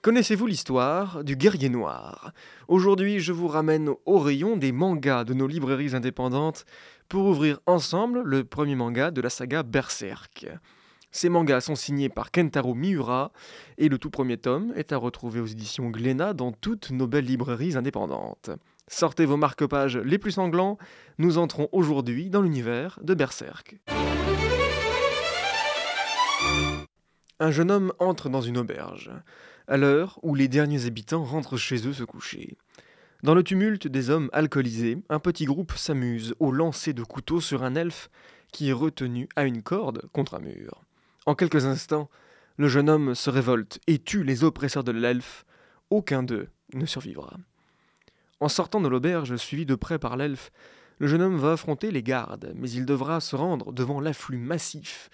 Connaissez-vous l'histoire du guerrier noir? Aujourd'hui, je vous ramène au rayon des mangas de nos librairies indépendantes pour ouvrir ensemble le premier manga de la saga Berserk. Ces mangas sont signés par Kentaro Miura et le tout premier tome est à retrouver aux éditions Glénat dans toutes nos belles librairies indépendantes. Sortez vos marque-pages les plus sanglants, nous entrons aujourd'hui dans l'univers de Berserk. Un jeune homme entre dans une auberge à l'heure où les derniers habitants rentrent chez eux se coucher. Dans le tumulte des hommes alcoolisés, un petit groupe s'amuse au lancer de couteaux sur un elfe qui est retenu à une corde contre un mur. En quelques instants, le jeune homme se révolte et tue les oppresseurs de l'elfe. Aucun d'eux ne survivra. En sortant de l'auberge, suivi de près par l'elfe, le jeune homme va affronter les gardes, mais il devra se rendre devant l'afflux massif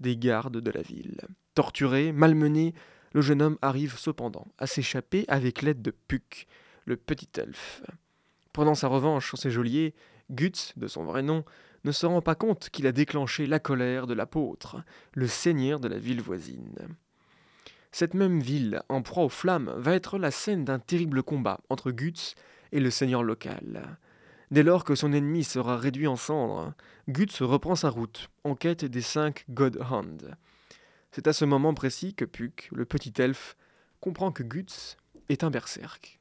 des gardes de la ville. Torturé, malmené, le jeune homme arrive cependant à s'échapper avec l'aide de Puck, le petit elfe. Prenant sa revanche sur ses geôliers, Guts, de son vrai nom, ne se rend pas compte qu'il a déclenché la colère de l'apôtre, le seigneur de la ville voisine. Cette même ville, en proie aux flammes, va être la scène d'un terrible combat entre Guts et le seigneur local. Dès lors que son ennemi sera réduit en cendres, Guts reprend sa route, en quête des cinq God Hand. C'est à ce moment précis que Puck, le petit elfe, comprend que Guts est un berserk.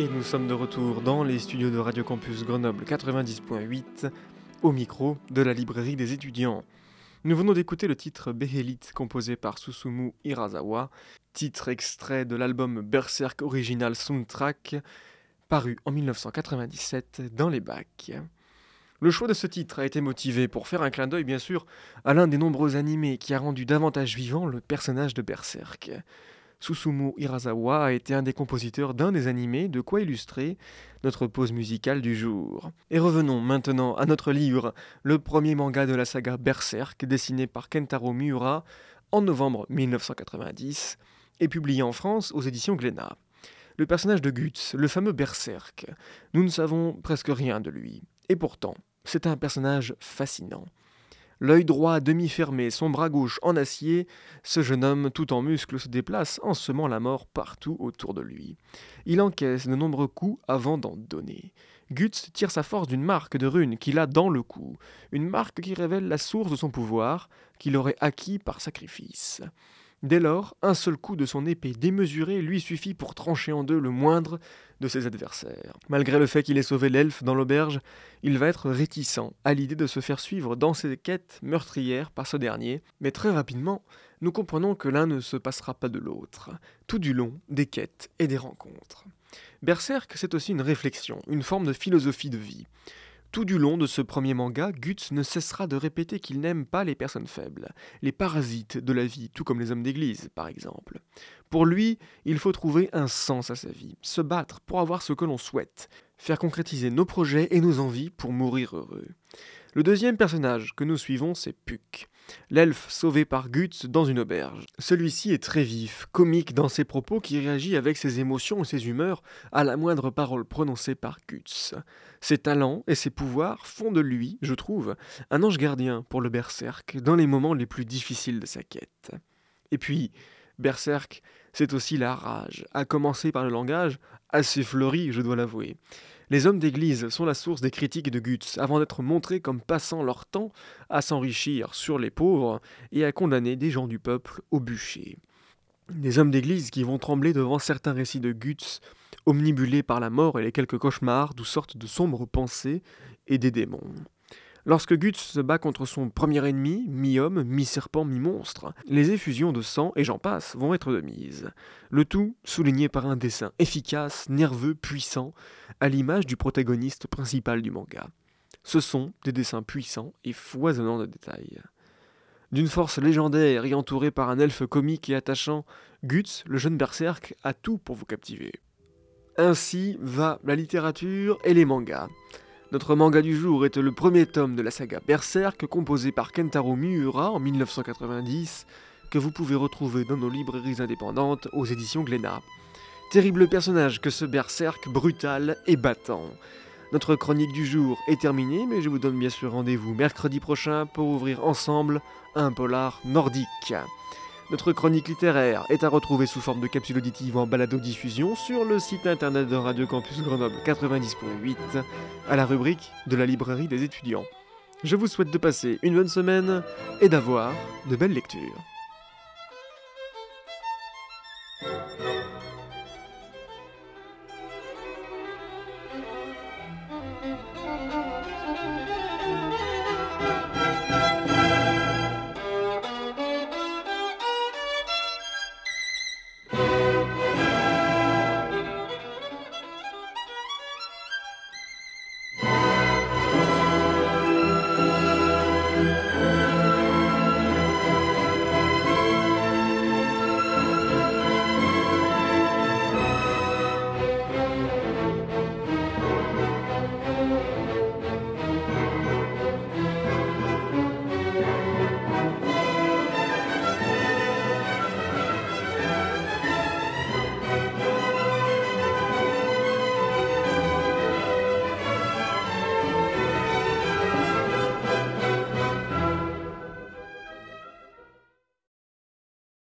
Et nous sommes de retour dans les studios de Radio Campus Grenoble 90.8 au micro de la librairie des étudiants. Nous venons d'écouter le titre Behelit composé par Susumu Hirasawa, titre extrait de l'album Berserk Original Soundtrack paru en 1997 dans les bacs. Le choix de ce titre a été motivé pour faire un clin d'œil bien sûr à l'un des nombreux animés qui a rendu davantage vivant le personnage de Berserk. Susumu Hirasawa a été un des compositeurs d'un des animés, de quoi illustrer notre pause musicale du jour. Et revenons maintenant à notre livre, le premier manga de la saga Berserk, dessiné par Kentaro Miura en novembre 1990 et publié en France aux éditions Glénat. Le personnage de Guts, le fameux Berserk, nous ne savons presque rien de lui. Et pourtant, c'est un personnage fascinant. L'œil droit demi-fermé, son bras gauche en acier, ce jeune homme tout en muscles se déplace en semant la mort partout autour de lui. Il encaisse de nombreux coups avant d'en donner. Guts tire sa force d'une marque de rune qu'il a dans le cou, une marque qui révèle la source de son pouvoir qu'il aurait acquis par sacrifice. Dès lors, un seul coup de son épée démesurée lui suffit pour trancher en deux le moindre de ses adversaires. Malgré le fait qu'il ait sauvé l'elfe dans l'auberge, il va être réticent à l'idée de se faire suivre dans ses quêtes meurtrières par ce dernier, mais très rapidement, nous comprenons que l'un ne se passera pas de l'autre, tout du long des quêtes et des rencontres. Berserk, c'est aussi une réflexion, une forme de philosophie de vie. Tout du long de ce premier manga, Guts ne cessera de répéter qu'il n'aime pas les personnes faibles, les parasites de la vie, tout comme les hommes d'église, par exemple. Pour lui, il faut trouver un sens à sa vie, se battre pour avoir ce que l'on souhaite, faire concrétiser nos projets et nos envies pour mourir heureux. Le deuxième personnage que nous suivons, c'est Puck l'elfe sauvé par Guts dans une auberge. Celui-ci est très vif, comique dans ses propos qui réagit avec ses émotions et ses humeurs à la moindre parole prononcée par Guts. Ses talents et ses pouvoirs font de lui, je trouve, un ange gardien pour le berserk dans les moments les plus difficiles de sa quête. Et puis, berserk, c'est aussi la rage, à commencer par le langage, assez fleuri, je dois l'avouer. Les hommes d'église sont la source des critiques de Guts, avant d'être montrés comme passant leur temps à s'enrichir sur les pauvres et à condamner des gens du peuple au bûcher. Des hommes d'église qui vont trembler devant certains récits de Guts, omnibulés par la mort et les quelques cauchemars d'où sortent de sombres pensées et des démons. Lorsque Guts se bat contre son premier ennemi, mi-homme, mi-serpent, mi-monstre, les effusions de sang et j'en passe vont être de mise. Le tout souligné par un dessin efficace, nerveux, puissant, à l'image du protagoniste principal du manga. Ce sont des dessins puissants et foisonnants de détails. D'une force légendaire et entouré par un elfe comique et attachant, Guts, le jeune berserk, a tout pour vous captiver. Ainsi va la littérature et les mangas. Notre manga du jour est le premier tome de la saga Berserk, composé par Kentaro Miura en 1990, que vous pouvez retrouver dans nos librairies indépendantes aux éditions Glénat. Terrible personnage que ce Berserk brutal et battant. Notre chronique du jour est terminée, mais je vous donne bien sûr rendez-vous mercredi prochain pour ouvrir ensemble un polar nordique. Notre chronique littéraire est à retrouver sous forme de capsule auditive en balado-diffusion sur le site internet de Radio Campus Grenoble 90.8 à la rubrique de la librairie des étudiants. Je vous souhaite de passer une bonne semaine et d'avoir de belles lectures.